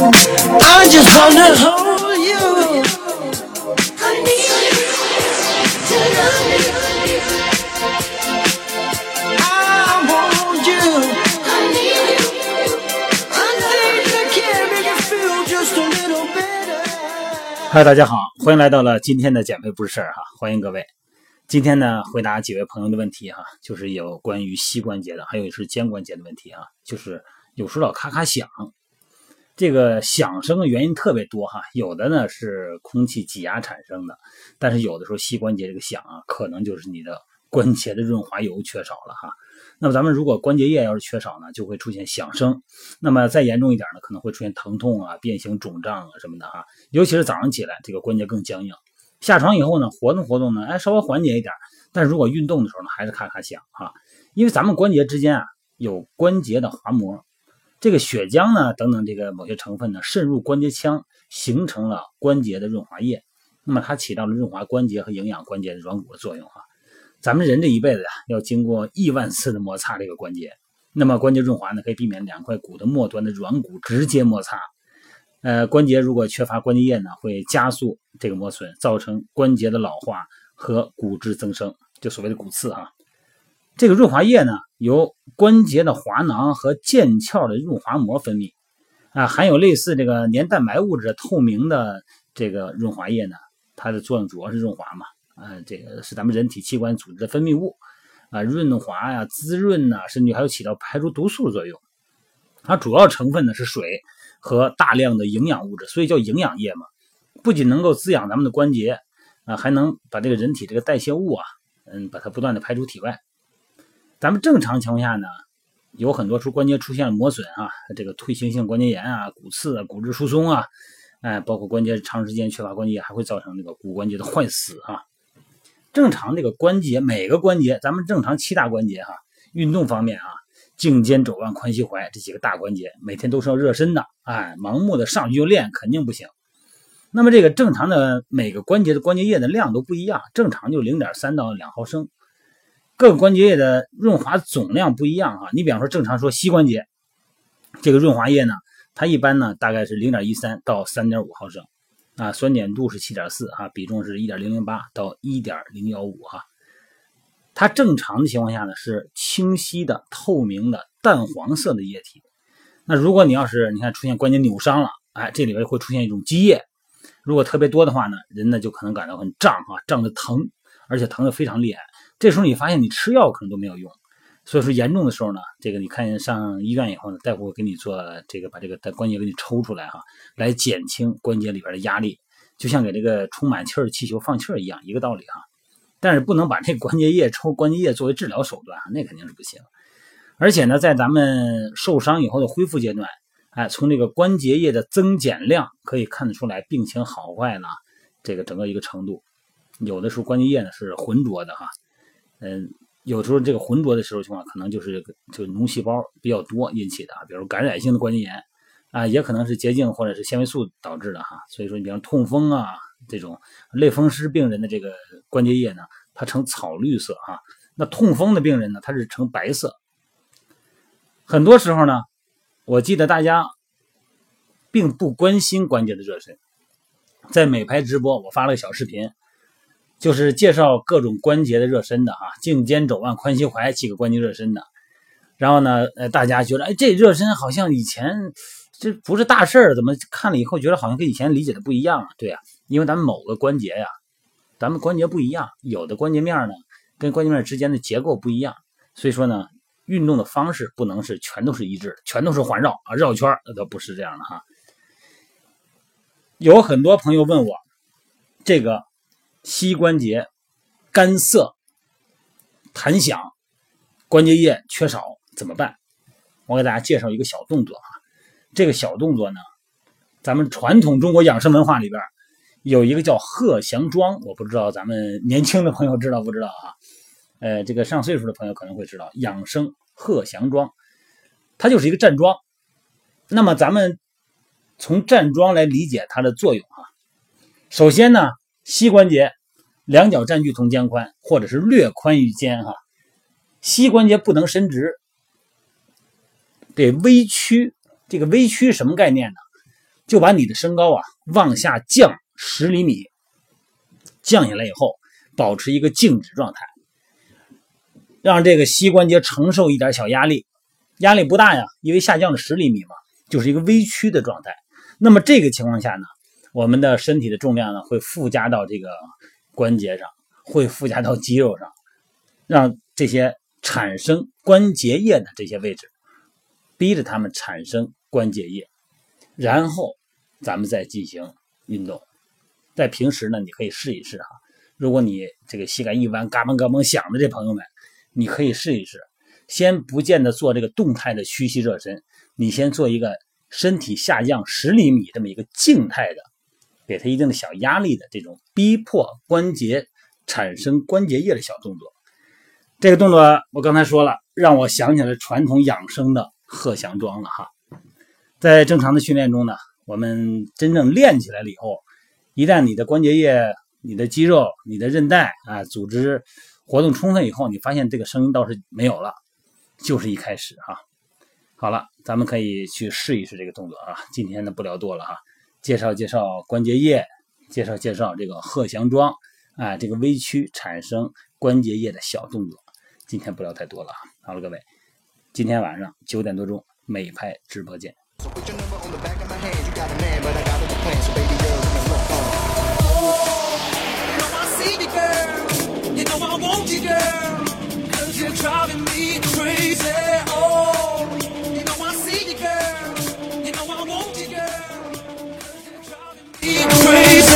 I just wanna hold you. I need to love you. I want you. I need you. I think I can make you feel just a little better. 嗨，大家好，欢迎来到了今天的减肥不是事儿哈，欢迎各位。今天呢，回答几位朋友的问题哈，就是有关于膝关节的，还有是肩关节的问题啊，就是有时候老咔咔响，这个响声的原因特别多哈，有的呢是空气挤压产生的，但是有的时候膝关节这个响啊，可能就是你的关节的润滑油缺少了哈。那么咱们如果关节液要是缺少呢，就会出现响声。那么再严重一点呢，可能会出现疼痛啊、变形、肿胀啊什么的哈。尤其是早上起来，这个关节更僵硬。下床以后呢，活动活动呢，哎，稍微缓解一点。但是如果运动的时候呢，还是咔咔响哈。因为咱们关节之间啊有关节的滑膜，这个血浆呢等等这个某些成分呢渗入关节腔，形成了关节的润滑液。那么它起到了润滑关节和营养关节的软骨的作用哈。咱们人这一辈子呀，要经过亿万次的摩擦这个关节。那么关节润滑呢，可以避免两块骨的末端的软骨直接摩擦。呃，关节如果缺乏关节液呢，会加速这个磨损，造成关节的老化和骨质增生，就所谓的骨刺啊。这个润滑液呢，由关节的滑囊和腱鞘的润滑膜分泌，啊，含有类似这个粘蛋白物质的透明的这个润滑液呢，它的作用主要是润滑嘛，啊，这个是咱们人体器官组织的分泌物，啊，润滑呀、滋润呐，甚至还有起到排除毒素的作用。它主要成分呢是水。和大量的营养物质，所以叫营养液嘛。不仅能够滋养咱们的关节啊，还能把这个人体这个代谢物啊，嗯，把它不断的排出体外。咱们正常情况下呢，有很多处关节出现了磨损啊，这个退行性关节炎啊、骨刺啊、骨质疏松啊，哎，包括关节长时间缺乏关节，还会造成这个骨关节的坏死啊。正常这个关节，每个关节，咱们正常七大关节哈，运动方面啊。颈肩肘腕髋膝踝这几个大关节，每天都是要热身的，哎，盲目的上去就练肯定不行。那么这个正常的每个关节的关节液的量都不一样，正常就零点三到两毫升。各个关节液的润滑总量不一样啊。你比方说正常说膝关节，这个润滑液呢，它一般呢大概是零点一三到三点五毫升，啊，酸碱度是七点四啊，比重是一点零零八到一点零幺五哈。它正常的情况下呢是清晰的、透明的、淡黄色的液体。那如果你要是你看出现关节扭伤了，哎，这里边会出现一种积液。如果特别多的话呢，人呢就可能感到很胀啊，胀的疼，而且疼的非常厉害。这时候你发现你吃药可能都没有用。所以说严重的时候呢，这个你看上医院以后呢，大夫给你做这个把这个关节给你抽出来哈，来减轻关节里边的压力，就像给这个充满气儿气球放气儿一样，一个道理哈。但是不能把这关节液抽关节液作为治疗手段啊，那肯定是不行。而且呢，在咱们受伤以后的恢复阶段，哎，从这个关节液的增减量可以看得出来病情好坏呢，这个整个一个程度。有的时候关节液呢是浑浊的哈，嗯，有时候这个浑浊的时候情况可能就是就脓细胞比较多引起的，比如感染性的关节炎啊，也可能是结晶或者是纤维素导致的哈。所以说，你比方痛风啊。这种类风湿病人的这个关节液呢，它呈草绿色哈。那痛风的病人呢，它是呈白色。很多时候呢，我记得大家并不关心关节的热身。在美拍直播，我发了个小视频，就是介绍各种关节的热身的哈，颈肩肘腕髋膝踝几个关节热身的。然后呢，呃，大家觉得，哎，这热身好像以前这不是大事儿，怎么看了以后觉得好像跟以前理解的不一样啊？对呀。因为咱们某个关节呀，咱们关节不一样，有的关节面呢跟关节面之间的结构不一样，所以说呢，运动的方式不能是全都是一致的，全都是环绕啊绕圈那都不是这样的哈。有很多朋友问我，这个膝关节干涩、弹响、关节液缺少怎么办？我给大家介绍一个小动作啊，这个小动作呢，咱们传统中国养生文化里边。有一个叫鹤翔桩，我不知道咱们年轻的朋友知道不知道啊？呃，这个上岁数的朋友可能会知道，养生鹤翔桩，它就是一个站桩。那么咱们从站桩来理解它的作用啊。首先呢，膝关节两脚占据同肩宽，或者是略宽于肩哈。膝关节不能伸直，得微屈。这个微屈什么概念呢？就把你的身高啊往下降十厘米，降下来以后，保持一个静止状态，让这个膝关节承受一点小压力，压力不大呀，因为下降了十厘米嘛，就是一个微屈的状态。那么这个情况下呢，我们的身体的重量呢会附加到这个关节上，会附加到肌肉上，让这些产生关节液的这些位置，逼着他们产生关节液，然后咱们再进行运动。在平时呢，你可以试一试哈。如果你这个膝盖一弯，嘎嘣嘎嘣响的这朋友们，你可以试一试。先不见得做这个动态的屈膝热身，你先做一个。身体下降十厘米这么一个静态的，给他一定的小压力的这种逼迫关节产生关节液的小动作。这个动作我刚才说了，让我想起来传统养生的鹤翔桩了哈。在正常的训练中呢，我们真正练起来了以后，一旦你的关节液、你的肌肉、你的韧带啊组织活动充分以后，你发现这个声音倒是没有了，就是一开始哈。好了，咱们可以去试一试这个动作啊！今天呢不聊多了哈，介绍介绍关节液，介绍介绍这个鹤翔桩啊，这个微曲产生关节液的小动作。今天不聊太多了啊！好了，各位，今天晚上九点多钟美拍直播间。